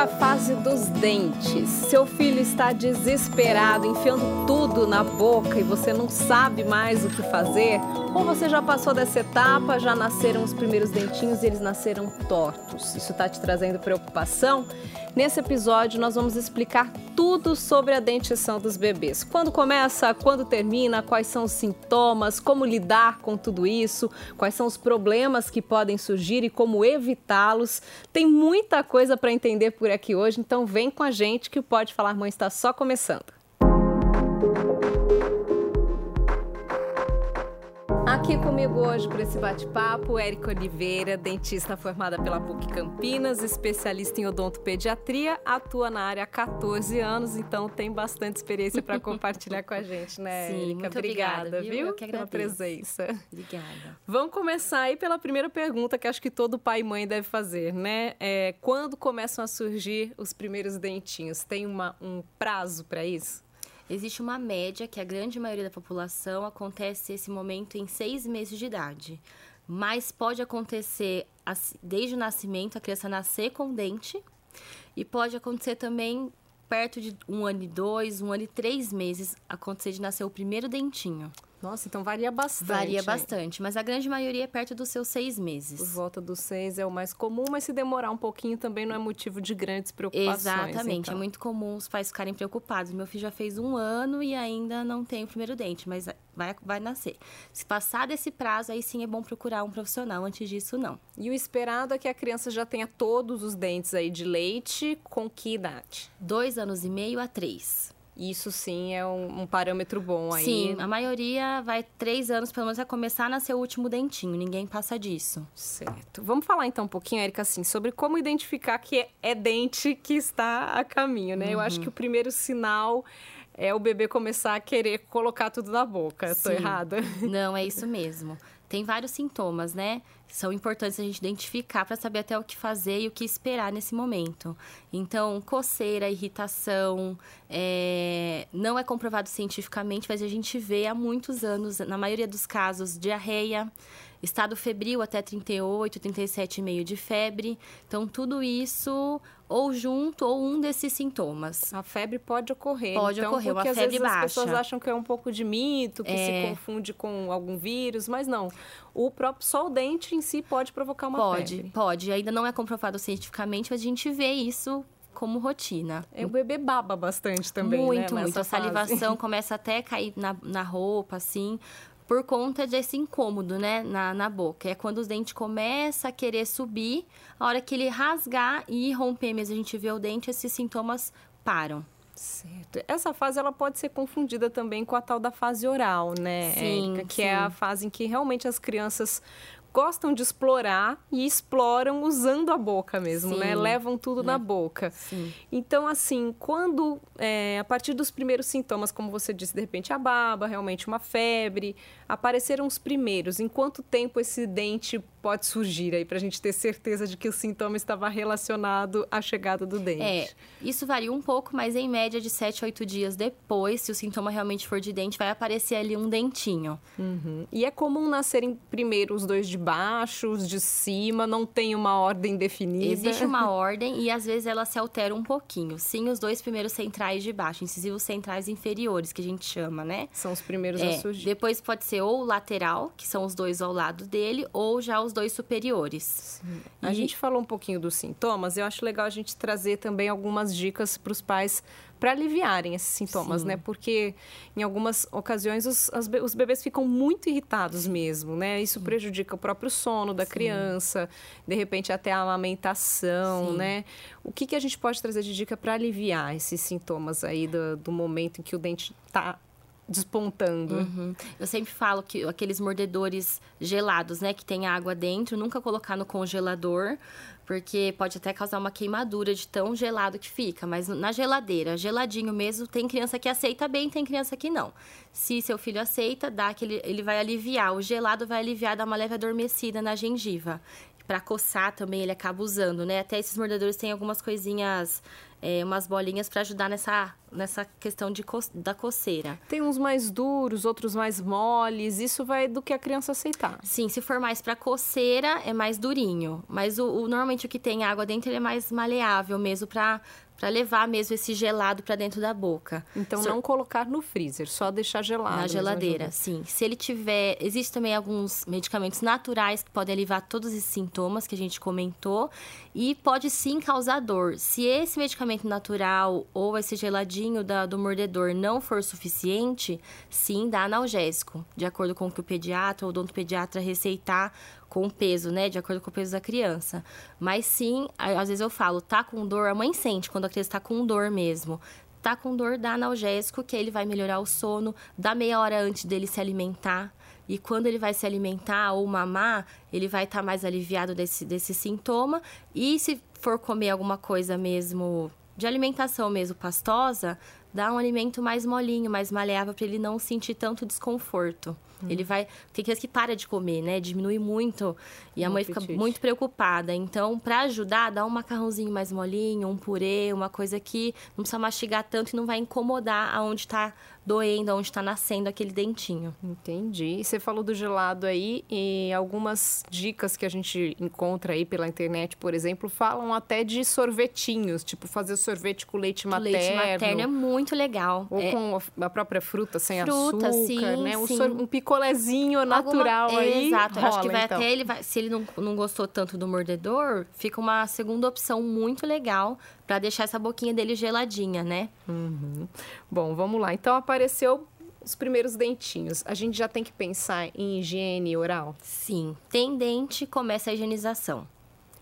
a fase dos dentes. Seu filho está desesperado, enfiando tudo na boca e você não sabe mais o que fazer? Ou você já passou dessa etapa, já nasceram os primeiros dentinhos e eles nasceram tortos? Isso está te trazendo preocupação? Nesse episódio, nós vamos explicar tudo sobre a dentição dos bebês. Quando começa, quando termina, quais são os sintomas, como lidar com tudo isso, quais são os problemas que podem surgir e como evitá-los. Tem muita coisa para entender por aqui hoje, então vem com a gente que o Pode Falar Mãe está só começando. Aqui comigo hoje para esse bate-papo, Érica Oliveira, dentista formada pela PUC Campinas, especialista em odontopediatria, atua na área há 14 anos, então tem bastante experiência para compartilhar com a gente, né, Sim, Érica? muito obrigada, obrigada, viu? Eu que pela presença. Obrigada. Vamos começar aí pela primeira pergunta que acho que todo pai e mãe deve fazer, né? É, quando começam a surgir os primeiros dentinhos? Tem uma, um prazo para isso? Existe uma média que a grande maioria da população acontece esse momento em seis meses de idade. Mas pode acontecer desde o nascimento, a criança nascer com dente. E pode acontecer também perto de um ano e dois, um ano e três meses, acontecer de nascer o primeiro dentinho. Nossa, então varia bastante. Varia bastante, mas a grande maioria é perto dos seus seis Por meses. volta dos seis é o mais comum, mas se demorar um pouquinho também não é motivo de grandes preocupações. Exatamente, então. é muito comum os pais ficarem preocupados. Meu filho já fez um ano e ainda não tem o primeiro dente, mas vai, vai nascer. Se passar desse prazo, aí sim é bom procurar um profissional. Antes disso, não. E o esperado é que a criança já tenha todos os dentes aí de leite, com que idade? Dois anos e meio a três. Isso sim é um, um parâmetro bom aí. Sim, a maioria vai três anos, pelo menos, vai começar a nascer o último dentinho. Ninguém passa disso. Certo. Vamos falar então um pouquinho, Erika, assim, sobre como identificar que é, é dente que está a caminho, né? Eu acho Uhum. que o primeiro sinal é o bebê começar a querer colocar tudo na boca. Tô Sim. errada? Não, é isso mesmo. Tem vários sintomas, né? São importantes a gente identificar para saber até o que fazer e o que esperar nesse momento. Então, coceira, irritação, é, não é comprovado cientificamente, mas a gente vê há muitos anos, na maioria dos casos, diarreia, estado febril até 38, 37,5 de febre. Então, tudo isso ou junto ou um desses sintomas. A febre pode ocorrer. Pode então, ocorrer, porque uma às febre vezes as pessoas baixa. acham que é um pouco de mito, que se É. confunde com algum vírus, mas não. O próprio só o dente em si pode provocar uma pode, febre. pode. Ainda não é comprovado cientificamente, mas a gente vê isso como rotina. É, o bebê baba bastante também, muito, né? muito. A salivação começa até a cair na, na roupa, assim, por conta desse incômodo, né, na, na boca. É quando os dentes começam a querer subir, a hora que ele rasgar e romper mesmo, a gente vê o dente, esses sintomas param. Certo. Essa fase ela pode ser confundida também com a tal da fase oral, né, Sim? Que é sim. a fase em que realmente as crianças gostam de explorar e exploram usando a boca mesmo, né? Sim, Levam tudo na boca. Sim. Então, assim, quando, é, a partir dos primeiros sintomas, como você disse, de repente a baba, realmente uma febre, apareceram os primeiros, em quanto tempo esse dente pode surgir aí, pra gente ter certeza de que o sintoma estava relacionado à chegada do dente? É, isso varia um pouco, mas em média de 7 a 8 dias depois, se o sintoma realmente for de dente, vai aparecer ali um dentinho. Uhum. E é comum nascerem primeiro os dois de baixo, os de cima, não tem uma ordem definida. Existe uma ordem e às vezes ela se altera um pouquinho. Sim, os dois primeiros centrais de baixo, incisivos centrais inferiores, que a gente chama, né? São os primeiros a É, surgir. depois pode ser ou lateral, que são os dois ao lado dele, ou já os dois superiores. A gente falou um pouquinho dos sintomas, eu acho legal a gente trazer também algumas dicas para os pais para aliviarem esses sintomas, Sim. né? Porque em algumas ocasiões os, as os bebês ficam muito irritados mesmo, né? Isso prejudica o próprio sono da criança, de repente até a amamentação, Sim. né? O que, que a gente pode trazer de dica para aliviar esses sintomas aí do, do momento em que o dente está despontando? Uhum. Eu sempre falo que aqueles mordedores gelados, né, que tem água dentro, nunca colocar no congelador, porque pode até causar uma queimadura de tão gelado que fica. Mas na geladeira, geladinho mesmo, tem criança que aceita bem, tem criança que não. Se seu filho aceita, dá aquele, ele vai aliviar. O gelado vai aliviar, dar uma leve adormecida na gengiva. Pra coçar também ele acaba usando, né? Até esses mordedores têm algumas coisinhas é, umas bolinhas para ajudar nessa, nessa questão de co da coceira. Tem uns mais duros, outros mais moles. Isso vai do que a criança aceitar. Sim, se for mais para coceira, é mais durinho. Mas o, o, normalmente o que tem água dentro ele é mais maleável mesmo para para levar mesmo esse gelado para dentro da boca. Então, não colocar no freezer, só deixar gelado. Na geladeira, sim. Se ele tiver. Existem também alguns medicamentos naturais que podem aliviar todos esses sintomas que a gente comentou. E pode sim causar dor. Se esse medicamento natural ou esse geladinho da, do mordedor não for suficiente, sim, dá analgésico, de acordo com o que o pediatra ou odontopediatra receitar com o peso, né? De acordo com o peso da criança. Mas sim, às vezes eu falo, tá com dor, a mãe sente quando a criança tá com dor mesmo. Tá com dor, dá analgésico, que ele vai melhorar o sono, dá meia hora antes dele se alimentar. E quando ele vai se alimentar ou mamar, ele vai estar tá mais aliviado desse, desse sintoma. E se for comer alguma coisa mesmo de alimentação mesmo pastosa, dá um alimento mais molinho, mais maleável para ele não sentir tanto desconforto. Hum. Ele vai. Tem criança que para de comer, né? Diminui muito. E a mãe apetite. fica muito preocupada. Então, para ajudar, dá um macarrãozinho mais molinho, um purê, uma coisa que não precisa mastigar tanto e não vai incomodar aonde está doendo, onde está nascendo aquele dentinho. Entendi. E você falou do gelado aí e algumas dicas que a gente encontra aí pela internet, por exemplo, falam até de sorvetinhos, tipo fazer sorvete com leite materno. Leite materno é muito legal. Ou é... com a própria fruta sem fruta, açúcar, sim, né? Um, sim. um picolézinho natural Alguma... aí. Exato. Rola, Acho que vai então. até ele vai, se ele não, não gostou tanto do mordedor, fica uma segunda opção muito legal para deixar essa boquinha dele geladinha, né? Uhum. Bom, vamos lá. Então apareceu os primeiros dentinhos. A gente já tem que pensar em higiene oral? Sim. Tem dente, começa a higienização.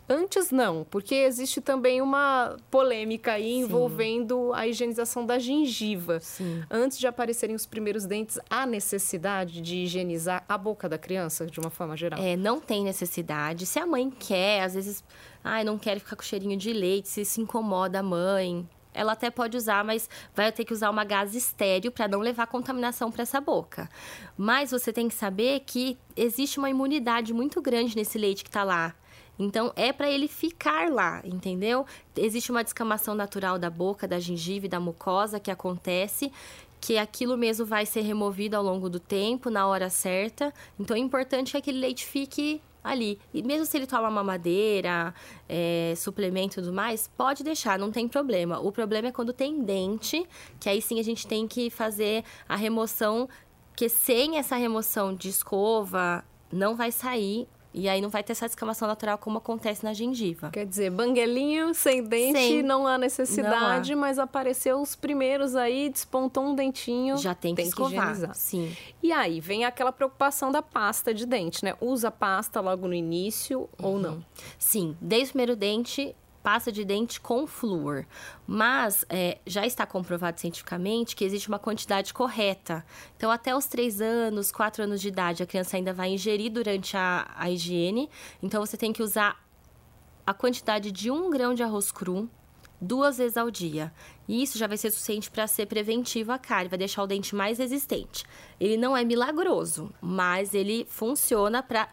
Antes não, porque existe também uma polêmica aí Sim. envolvendo a higienização da gengiva. Sim. Antes de aparecerem os primeiros dentes, há necessidade de higienizar a boca da criança de uma forma geral? É, não tem necessidade. Se a mãe quer, às vezes, ai, não quer ficar com cheirinho de leite, se se incomoda a mãe, ela até pode usar, mas vai ter que usar uma gás estéreo para não levar contaminação para essa boca. Mas você tem que saber que existe uma imunidade muito grande nesse leite que está lá. Então é para ele ficar lá, entendeu? Existe uma descamação natural da boca, da gengiva e da mucosa que acontece que aquilo mesmo vai ser removido ao longo do tempo, na hora certa. Então é importante que aquele leite fique ali. E mesmo se ele toma mamadeira, é, suplemento e tudo mais, pode deixar, não tem problema. O problema é quando tem dente, que aí sim a gente tem que fazer a remoção, que sem essa remoção de escova, não vai sair e aí não vai ter essa descamação natural como acontece na gengiva. Quer dizer, banguelinho sem dente, não há necessidade, não há. mas apareceu os primeiros aí, despontou um dentinho. Já tem que tem escovar, que sim. E aí vem aquela preocupação da pasta de dente, né? Usa pasta logo no início uhum. ou não? Sim, desde o primeiro dente pasta de dente com flúor. Mas é, já está comprovado cientificamente que existe uma quantidade correta. Então, até os 3 anos, 4 anos de idade, a criança ainda vai ingerir durante a, a higiene. Então, você tem que usar a quantidade de um grão de arroz cru duas vezes ao dia. E isso já vai ser suficiente para ser preventivo à cárie, vai deixar o dente mais resistente. Ele não é milagroso, mas ele funciona para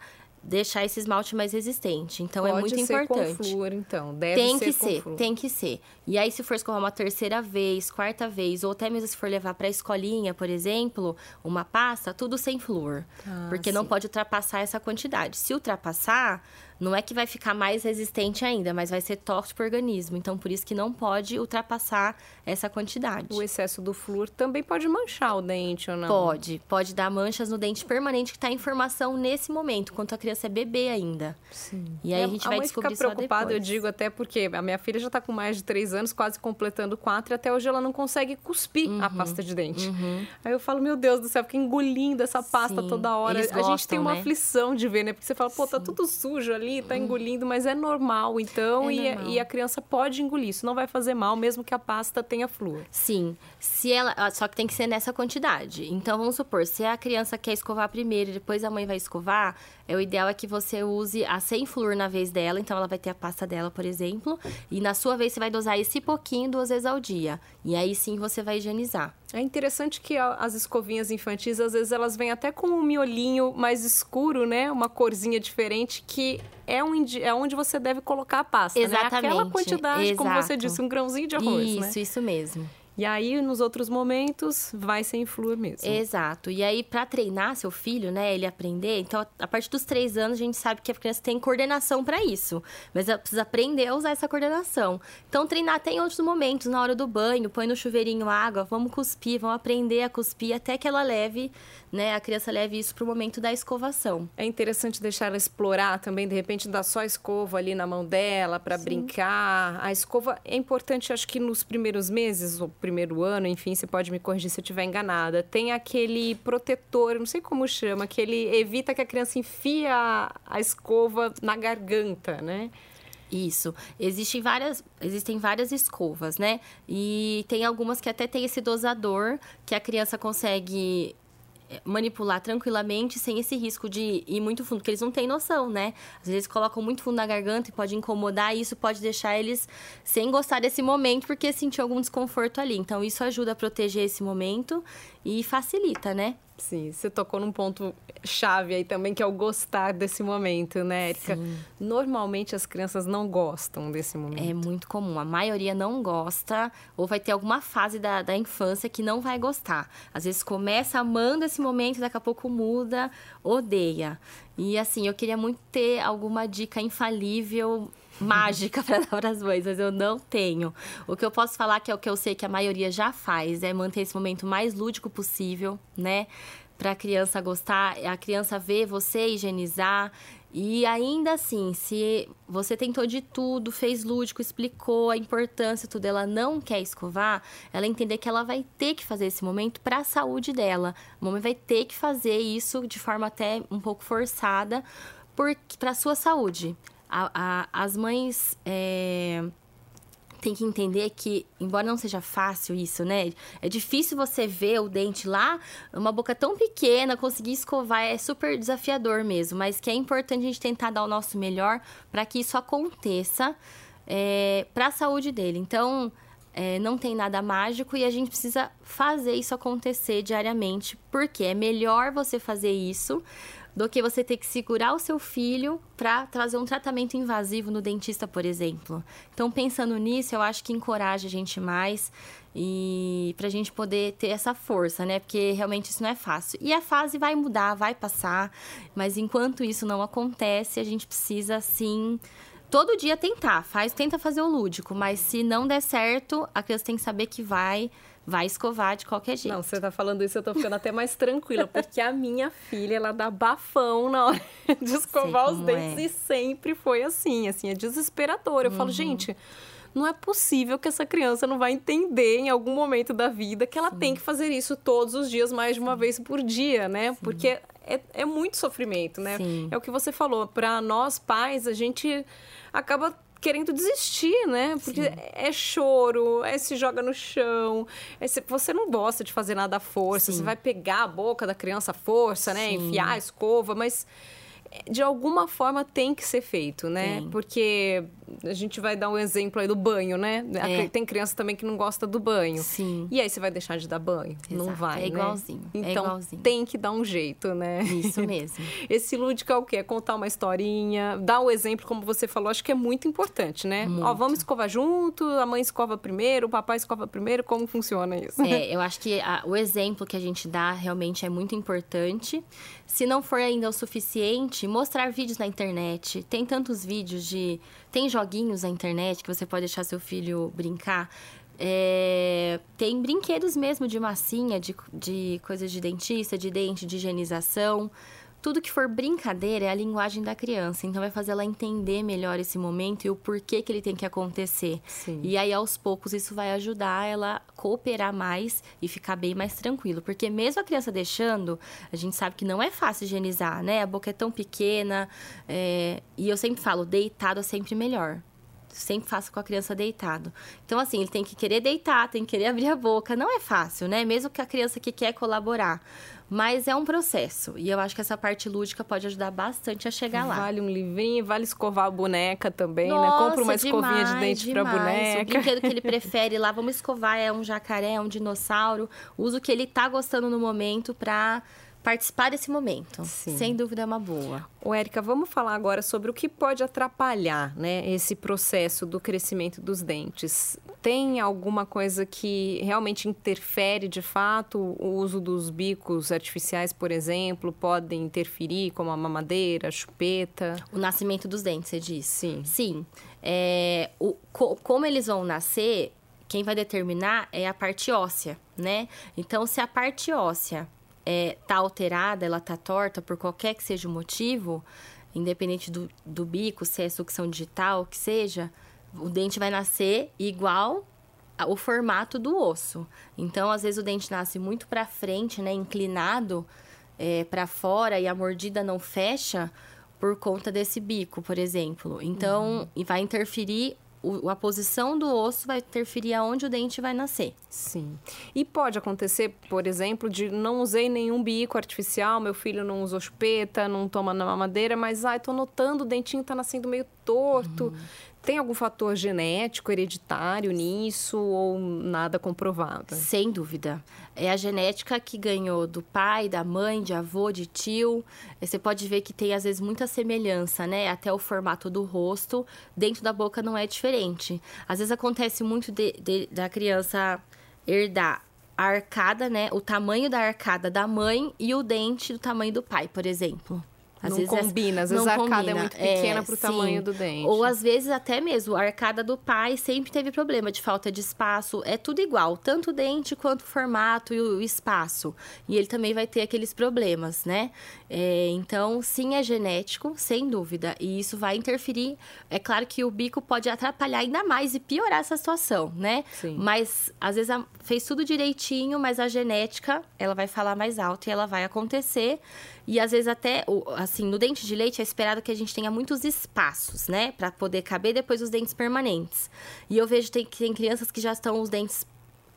deixar esse esmalte mais resistente. Então Pode é muito ser importante. Com flúor, então. Deve tem ser que ser, flúor. tem que ser. E aí, se for escovar uma terceira vez, quarta vez, ou até mesmo se for levar para a escolinha, por exemplo, uma pasta, tudo sem flúor. Ah, porque sim. não pode ultrapassar essa quantidade. Se ultrapassar, não é que vai ficar mais resistente ainda, mas vai ser tóxico para o organismo. Então, por isso que não pode ultrapassar essa quantidade. O excesso do flúor também pode manchar o dente ou não? Pode. Pode dar manchas no dente permanente que está em formação nesse momento, enquanto a criança é bebê ainda. Sim. E aí é, a gente a vai descobrir fica preocupada, eu digo até porque a minha filha já está com mais de três anos, quase completando quatro, e até hoje ela não consegue cuspir uhum. a pasta de dente. Uhum. Aí eu falo, meu Deus do céu, fica engolindo essa pasta Sim. toda hora. Eles a gostam, gente tem uma né? aflição de ver, né? Porque você fala, pô, tá Sim. tudo sujo ali, tá engolindo, mas é normal, então, É e, normal. e a criança pode engolir. Isso não vai fazer mal, mesmo que a pasta tenha flúor. Sim, se ela, ah, só que tem que ser nessa quantidade. Então vamos supor, se a criança quer escovar primeiro e depois a mãe vai escovar, é o ideal é que você use a sem flúor na vez dela, então ela vai ter a pasta dela, por exemplo, e na sua vez você vai dosar esse pouquinho duas vezes ao dia. E aí sim você vai higienizar. É interessante que as escovinhas infantis, às vezes, elas vêm até com um miolinho mais escuro, né? Uma corzinha diferente, que é, um, é onde você deve colocar a pasta, Exatamente. né? Aquela quantidade, Exato. como você disse, um grãozinho de arroz, isso, né? Isso, isso mesmo. E aí, nos outros momentos, vai sem flúor mesmo. Exato. E aí, para treinar seu filho, né, ele aprender, então, a partir dos três anos, a gente sabe que a criança tem coordenação para isso. Mas ela precisa aprender a usar essa coordenação. Então, treinar até em outros momentos, na hora do banho, põe no chuveirinho água, vamos cuspir, vamos aprender a cuspir até que ela leve, né, a criança leve isso pro momento da escovação. É interessante deixar ela explorar também, de repente, dar só a escova ali na mão dela para brincar. A escova é importante, acho que nos primeiros meses, ou primeiro ano, enfim, você pode me corrigir se eu estiver enganada. Tem aquele protetor, não sei como chama, que ele evita que a criança enfie a, escova na garganta, né? Isso. Existem várias, existem várias escovas, né? E tem algumas que até tem esse dosador que a criança consegue manipular tranquilamente sem esse risco de ir muito fundo, porque eles não têm noção, né? Às vezes colocam muito fundo na garganta e pode incomodar, e isso pode deixar eles sem gostar desse momento porque sentir algum desconforto ali. Então isso ajuda a proteger esse momento e facilita, né? Sim, você tocou num ponto chave aí também, que é o gostar desse momento, né, Erika? Sim. Normalmente as crianças não gostam desse momento. É muito comum. A maioria não gosta, ou vai ter alguma fase da, da infância que não vai gostar. Às vezes começa amando esse momento, daqui a pouco muda, odeia. E assim, eu queria muito ter alguma dica infalível mágica para dar para as mães, mas eu não tenho. O que eu posso falar que é o que eu sei que a maioria já faz é manter esse momento mais lúdico possível, né? Para a criança gostar, a criança ver você higienizar e ainda assim, se você tentou de tudo, fez lúdico, explicou a importância, tudo, ela não quer escovar, ela entender que ela vai ter que fazer esse momento para a saúde dela. A mamãe vai ter que fazer isso de forma até um pouco forçada para a sua saúde. A, a, as mães é, têm que entender que, embora não seja fácil isso, né? É difícil você ver o dente lá, uma boca tão pequena, conseguir escovar é super desafiador mesmo, mas que é importante a gente tentar dar o nosso melhor para que isso aconteça é, para a saúde dele. Então, é, não tem nada mágico e a gente precisa fazer isso acontecer diariamente, porque é melhor você fazer isso do que você ter que segurar o seu filho para trazer um tratamento invasivo no dentista, por exemplo. Então, pensando nisso, eu acho que encoraja a gente mais e para a gente poder ter essa força, né? Porque realmente isso não é fácil. E a fase vai mudar, vai passar, mas enquanto isso não acontece, a gente precisa sim todo dia tentar, faz, tenta fazer o lúdico, mas se não der certo, a criança tem que saber que vai vai escovar de qualquer jeito. Não, você tá falando isso, eu tô ficando até mais tranquila, porque a minha filha, ela dá bafão na hora de escovar os dentes é. e sempre foi assim, assim, é desesperador. Eu uhum. falo, gente, não é possível que essa criança não vai entender em algum momento da vida que ela Sim. tem que fazer isso todos os dias, mais de uma Sim. vez por dia, né? Sim. Porque é, é muito sofrimento, né? É o que você falou, para nós pais, a gente acaba querendo desistir, né? Porque Sim. é choro, é se joga no chão, é se, você não gosta de fazer nada à força, Sim. você vai pegar a boca da criança à força, né? Sim. Enfiar a escova, mas de alguma forma tem que ser feito, né? Sim. Porque a gente vai dar um exemplo aí do banho, né? É. Tem criança também que não gosta do banho. Sim. E aí você vai deixar de dar banho? Exato. Não vai, É igualzinho. Né? Então é igualzinho. tem que dar um jeito, né? Isso mesmo. Esse lúdico é o quê? É contar uma historinha, dar o um exemplo, como você falou, acho que é muito importante, né? Muito. Ó, vamos escovar junto, a mãe escova primeiro, o papai escova primeiro, como funciona isso? É, eu acho que a, o exemplo que a gente dá realmente é muito importante. Se não for ainda o suficiente, mostrar vídeos na internet. Tem tantos vídeos de. Tem joguinhos na internet que você pode deixar seu filho brincar. É, tem brinquedos mesmo de massinha, de, de coisas de dentista, de dente, de higienização tudo que for brincadeira é a linguagem da criança. Então vai fazer ela entender melhor esse momento e o porquê que ele tem que acontecer. Sim. E aí aos poucos isso vai ajudar ela a cooperar mais e ficar bem mais tranquilo, porque mesmo a criança deixando, a gente sabe que não é fácil higienizar, né? A boca é tão pequena é... e eu sempre falo, deitado é sempre melhor. sempre faço com a criança deitado. Então, assim, ele tem que querer deitar, tem que querer abrir a boca. Não é fácil, né? Mesmo que a criança que quer colaborar. Mas é um processo. E eu acho que essa parte lúdica pode ajudar bastante a chegar lá. Vale um livrinho, vale escovar a boneca também, Nossa, né? Compra uma demais, escovinha de dente demais. pra boneca. O brinquedo que ele prefere lá, vamos escovar, é um jacaré, é um dinossauro. Usa o que ele tá gostando no momento pra participar desse momento. Sim. Sem dúvida é uma boa. Ô, Érica, vamos falar agora sobre o que pode atrapalhar né, esse processo do crescimento dos dentes. Tem alguma coisa que realmente interfere de fato? O uso dos bicos artificiais, por exemplo, podem interferir, como a mamadeira, a chupeta? O nascimento dos dentes, você diz? Sim. Sim. É, o, co- como eles vão nascer, quem vai determinar é a parte óssea, né? Então, se a parte óssea é, tá alterada, ela tá torta por qualquer que seja o motivo, independente do, do bico, se é sucção digital, o que seja, o dente vai nascer igual o formato do osso. Então, às vezes o dente nasce muito para frente, né, inclinado é, para fora e a mordida não fecha por conta desse bico, por exemplo. Então, e vai interferir a posição do osso vai interferir aonde o dente vai nascer. Sim. E pode acontecer, por exemplo, de não usei nenhum bico artificial, meu filho não usou chupeta, não toma na mamadeira, mas ai, tô notando o dentinho tá nascendo meio torto. Tem algum fator genético, hereditário nisso ou nada comprovado? Sem dúvida. É a genética que ganhou do pai, da mãe, de avô, de tio. Eh, Você pode ver que tem, às vezes, muita semelhança, né? Até o formato do rosto. Dentro da boca não é diferente. Às vezes acontece muito de- de- da criança herdar a arcada, né? O tamanho da arcada da mãe e o dente do tamanho do pai, por exemplo. Às não vezes é- combina, às vezes a arcada é combina. muito pequena É, pro sim. tamanho do dente. Ou às vezes até mesmo a arcada do pai sempre teve problema de falta de espaço. É tudo igual, tanto o dente quanto o formato e o espaço. E ele também vai ter aqueles problemas, né? É, então, sim, é genético, sem dúvida. E isso vai interferir. É claro que o bico pode atrapalhar ainda mais e piorar essa situação, né? Sim. Mas às vezes a- fez tudo direitinho, mas a genética ela vai falar mais alto e ela vai acontecer. E às vezes até, assim, no dente de leite é esperado que a gente tenha muitos espaços, né? Pra poder caber depois os dentes permanentes. E eu vejo tem- que tem crianças que já estão os dentes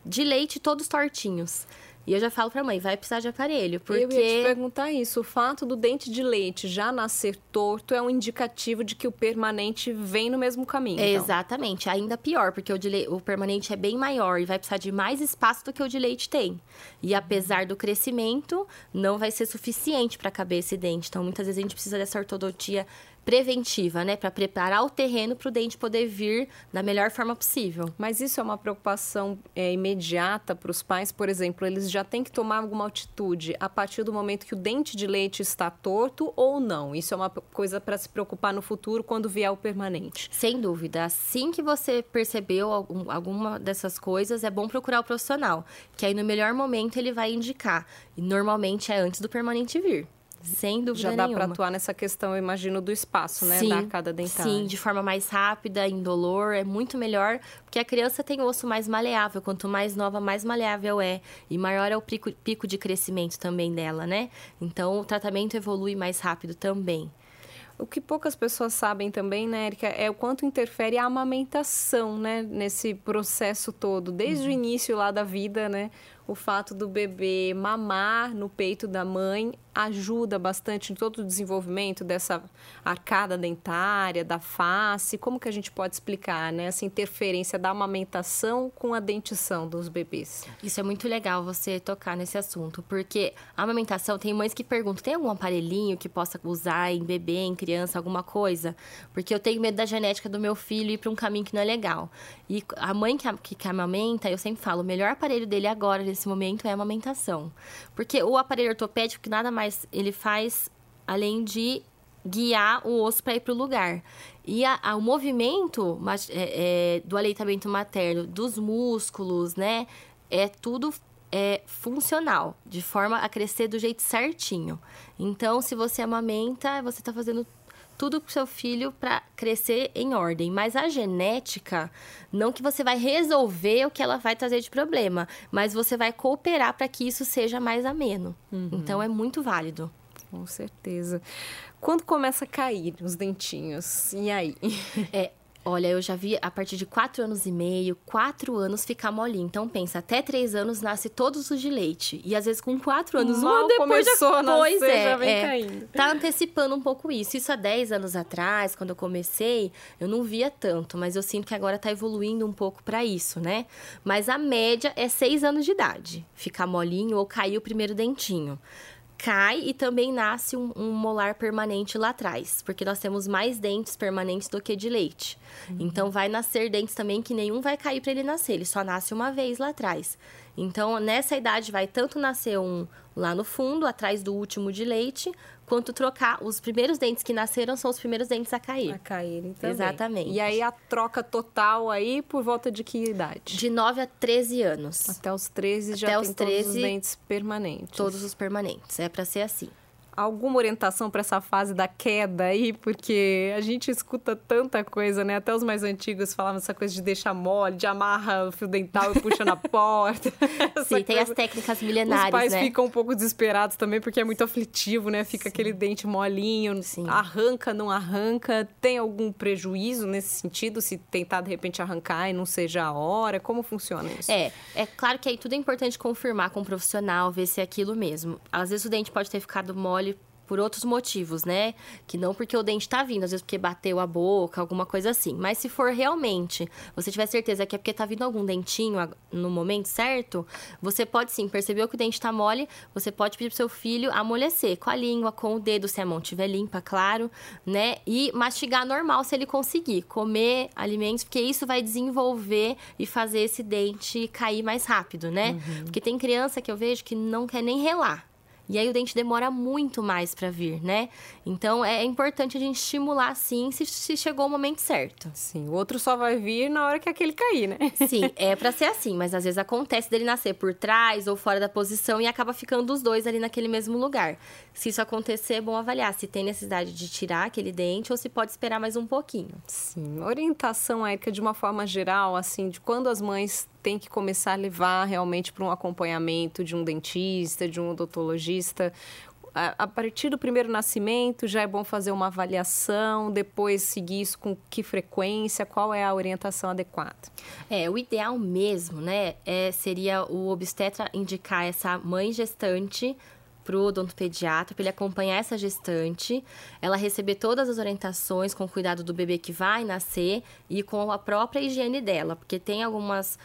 de leite todos tortinhos. E eu já falo pra mãe, vai precisar de aparelho, porque... Eu ia te perguntar isso. O fato do dente de leite já nascer torto é um indicativo de que o permanente vem no mesmo caminho. Então. Exatamente, ainda pior, porque o, de le- o permanente é bem maior e vai precisar de mais espaço do que o de leite tem. E apesar do crescimento, não vai ser suficiente para caber esse dente. Então, muitas vezes a gente precisa dessa ortodontia preventiva, né, para preparar o terreno para o dente poder vir da melhor forma possível. Mas isso é uma preocupação é, imediata para os pais? Por exemplo, eles já têm que tomar alguma atitude a partir do momento que o dente de leite está torto ou não? Isso é uma coisa para se preocupar no futuro quando vier o permanente. Sem dúvida. Assim que você percebeu algum- alguma dessas coisas, é bom procurar o profissional, que aí no melhor momento ele vai indicar. E normalmente é antes do permanente vir. Sem dúvida Já dá para atuar nessa questão, eu imagino, do espaço, né? da arcada dentária. Sim, de forma mais rápida, indolor, é muito melhor, porque a criança tem o osso mais maleável. Quanto mais nova, mais maleável é. E maior é o pico, pico de crescimento também dela, né? Então, o tratamento evolui mais rápido também. O que poucas pessoas sabem também, né, Erika, é o quanto interfere a amamentação, né, nesse processo todo, desde Uhum. o início lá da vida, né, o fato do bebê mamar no peito da mãe ajuda bastante em todo o desenvolvimento dessa arcada dentária, da face. Como que a gente pode explicar, né, essa interferência da amamentação com a dentição dos bebês? Isso é muito legal você tocar nesse assunto, porque a amamentação, tem mães que perguntam, tem algum aparelhinho que possa usar em bebê, em criança, alguma coisa? Porque eu tenho medo da genética do meu filho ir para um caminho que não é legal. E a mãe que, que, que amamenta, eu sempre falo, o melhor aparelho dele agora, nesse momento, é a amamentação. Porque o aparelho ortopédico, que nada mais ele faz além de guiar o osso para ir para o lugar. E a- a- o movimento é, é, do aleitamento materno, dos músculos, né? É tudo é, funcional, de forma a crescer do jeito certinho. Então, se você amamenta, você está fazendo tudo pro seu filho para crescer em ordem. Mas a genética, não que você vai resolver o que ela vai trazer de problema, mas você vai cooperar para que isso seja mais ameno. Então, é muito válido. Com certeza. Quando começa a cair os dentinhos, e aí? É, Olha, eu já vi a partir de quatro anos e meio, quatro anos ficar molinho. Então pensa, até três anos nasce todos os de leite. E às vezes com quatro anos, Mal um depois começou já, a nascer, pois é, já vem é. caindo. Tá antecipando um pouco isso. Isso há 10 anos atrás, quando eu comecei, eu não via tanto, mas eu sinto que agora tá evoluindo um pouco para isso, né? Mas a média é seis anos de idade, ficar molinho ou cair o primeiro dentinho cai e também nasce um, um, molar permanente lá atrás, porque nós temos mais dentes permanentes do que de leite. Uhum. Então vai nascer dentes também que nenhum vai cair para ele nascer, ele só nasce uma vez lá atrás. Então nessa idade vai tanto nascer um lá no fundo, atrás do último de leite, quanto trocar. Os primeiros dentes que nasceram são os primeiros dentes a cair. A caírem também. Exatamente. E aí a troca total aí por volta de que idade? De 9 a 13 anos. Até os 13 Até já os tem 13, todos os dentes permanentes. Todos os permanentes. É para ser assim alguma orientação para essa fase da queda aí? Porque a gente escuta tanta coisa, né? Até os mais antigos falavam essa coisa de deixar mole, de amarra o fio dental e puxa na porta. Sim, tem as técnicas milenares, Os pais né? ficam um pouco desesperados também, porque é muito aflitivo, né? Fica Sim. aquele dente molinho, Sim. arranca, não arranca. Tem algum prejuízo nesse sentido? Se tentar, de repente, arrancar e não seja a hora? Como funciona isso? É, é claro que aí tudo é importante confirmar com o um profissional, ver se é aquilo mesmo. Às vezes o dente pode ter ficado mole por outros motivos, né? Que não porque o dente tá vindo, às vezes porque bateu a boca, alguma coisa assim. Mas se for realmente, você tiver certeza que é porque tá vindo algum dentinho no momento certo, você pode sim, percebeu que o dente tá mole, você pode pedir pro seu filho amolecer com a língua, com o dedo, se a mão estiver limpa, claro, né? E mastigar normal se ele conseguir, comer alimentos, porque isso vai desenvolver e fazer esse dente cair mais rápido, né? Uhum. Porque tem criança que eu vejo que não quer nem relar. E aí o dente demora muito mais para vir, né? Então é importante a gente estimular sim se, se, chegou o momento certo. Sim, o outro só vai vir na hora que aquele cair, né? Sim, é para ser assim, mas às vezes acontece dele nascer por trás ou fora da posição e acaba ficando os dois ali naquele mesmo lugar. Se isso acontecer, é bom avaliar se tem necessidade de tirar aquele dente ou se pode esperar mais um pouquinho. Sim, orientação, Érica, de uma forma geral, assim, de quando as mães tem que começar a levar realmente para um acompanhamento de um dentista, de um odontologista. A, partir do primeiro nascimento, já é bom fazer uma avaliação, depois seguir isso com que frequência, qual é a orientação adequada? É, o ideal mesmo, né, é, seria o obstetra indicar essa mãe gestante para o odontopediatra, para ele acompanhar essa gestante, ela receber todas as orientações com o cuidado do bebê que vai nascer e com a própria higiene dela, porque tem algumas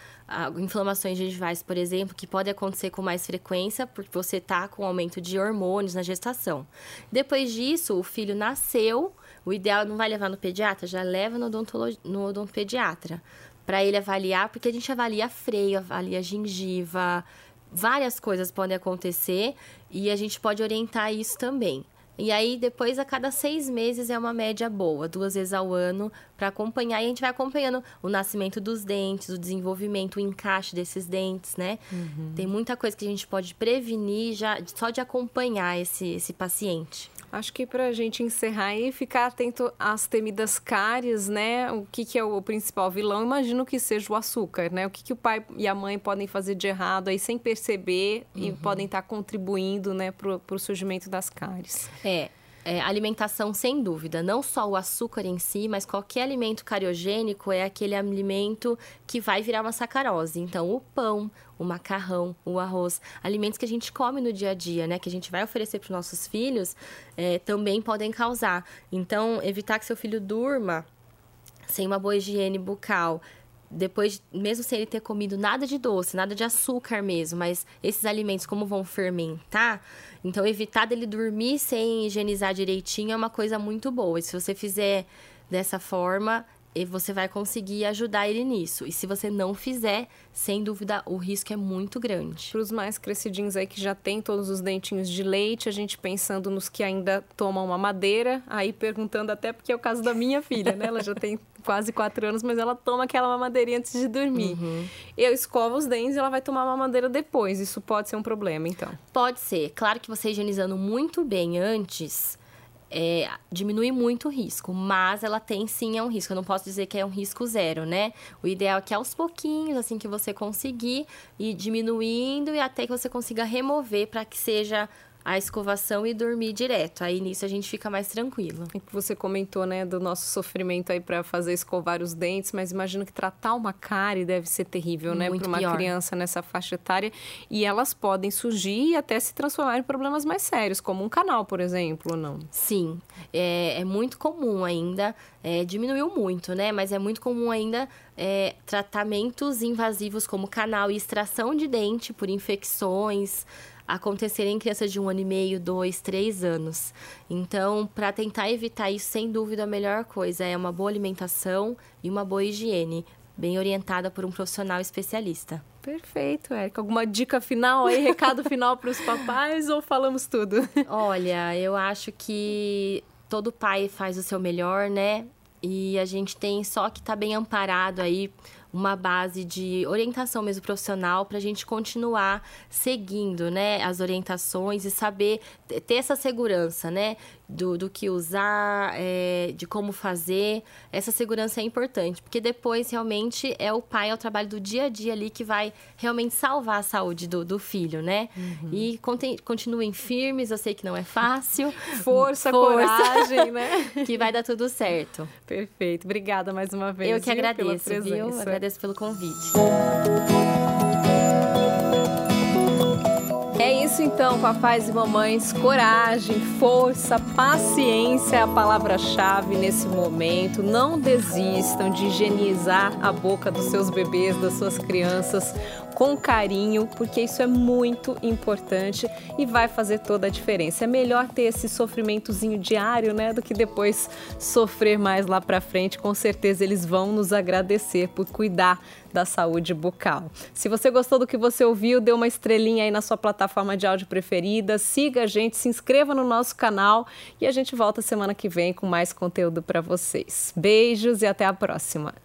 inflamações gengivais, por exemplo, que pode acontecer com mais frequência porque você está com aumento de hormônios na gestação. Depois disso, o filho nasceu, o ideal não vai levar no pediatra, já leva no, odontolo... no odontopediatra para ele avaliar, porque a gente avalia freio, avalia gengiva, várias coisas podem acontecer e a gente pode orientar isso também. E aí, depois, a cada seis meses é uma média boa, duas vezes ao ano, para acompanhar. E a gente vai acompanhando o nascimento dos dentes, o desenvolvimento, o encaixe desses dentes, né? Uhum. Tem muita coisa que a gente pode prevenir já só de acompanhar esse, esse paciente. Acho que para a gente encerrar e ficar atento às temidas cáries, né? O que, que é o principal vilão? Imagino que seja o açúcar, né? O que, que o pai e a mãe podem fazer de errado aí sem perceber uhum. e podem estar contribuindo, né, para o surgimento das cáries. É, é, alimentação, sem dúvida. Não só o açúcar em si, mas qualquer alimento cariogênico é aquele alimento que vai virar uma sacarose. Então, o pão, o macarrão, o arroz, alimentos que a gente come no dia a dia, né? Que a gente vai oferecer para os nossos filhos, é, também podem causar. Então, evitar que seu filho durma sem uma boa higiene bucal, depois, mesmo sem ele ter comido nada de doce, nada de açúcar mesmo, mas esses alimentos como vão fermentar, então evitar dele dormir sem higienizar direitinho é uma coisa muito boa. E se você fizer dessa forma, você vai conseguir ajudar ele nisso. E se você não fizer, sem dúvida, o risco é muito grande. Para os mais crescidinhos aí que já tem todos os dentinhos de leite, a gente pensando nos que ainda tomam uma madeira, aí perguntando até porque é o caso da minha filha, né? Ela já tem quase quatro anos, mas ela toma aquela mamadeira antes de dormir. Uhum. Eu escovo os dentes e ela vai tomar mamadeira depois. Isso pode ser um problema, então? Pode ser. Claro que você higienizando muito bem antes é, diminui muito o risco, mas ela tem sim é um risco. Eu não posso dizer que é um risco zero, né? O ideal é que aos pouquinhos, assim que você conseguir, ir diminuindo e até que você consiga remover para que seja a escovação e dormir direto. Aí nisso a gente fica mais tranquilo. Você comentou, né, do nosso sofrimento aí para fazer escovar os dentes, mas imagino que tratar uma cárie deve ser terrível, né, para uma pior. criança nessa faixa etária. E elas podem surgir e até se transformar em problemas mais sérios, como um canal, por exemplo, não? Sim, é, é muito comum ainda. É, diminuiu muito, né? Mas é muito comum ainda é, tratamentos invasivos como canal e extração de dente por infecções acontecerem em crianças de um ano e meio, dois, três anos. Então, para tentar evitar isso, sem dúvida, a melhor coisa é uma boa alimentação e uma boa higiene, bem orientada por um profissional especialista. Perfeito, Érica. Alguma dica final aí, recado final para os papais ou falamos tudo? Olha, eu acho que todo pai faz o seu melhor, né? E a gente tem só que estar tá bem amparado aí uma base de orientação mesmo profissional para a gente continuar seguindo, né, as orientações e saber ter essa segurança, né, do, do que usar, é, de como fazer. Essa segurança é importante, porque depois realmente é o pai, é o trabalho do dia a dia ali que vai realmente salvar a saúde do, do filho, né? Uhum. E continuem firmes, eu sei que não é fácil. Força, Força. coragem, né? que vai dar tudo certo. Perfeito. Obrigada mais uma vez. Eu que agradeço, viu? Agradeço pelo convite. Isso então, papais e mamães. Coragem, força, paciência é a palavra-chave nesse momento. Não desistam de higienizar a boca dos seus bebês, das suas crianças com carinho, porque isso é muito importante e vai fazer toda a diferença. É melhor ter esse sofrimentozinho diário, né, do que depois sofrer mais lá para frente. Com certeza eles vão nos agradecer por cuidar da saúde bucal. Se você gostou do que você ouviu, dê uma estrelinha aí na sua plataforma de áudio preferida, siga a gente, se inscreva no nosso canal e a gente volta semana que vem com mais conteúdo para vocês. Beijos e até a próxima.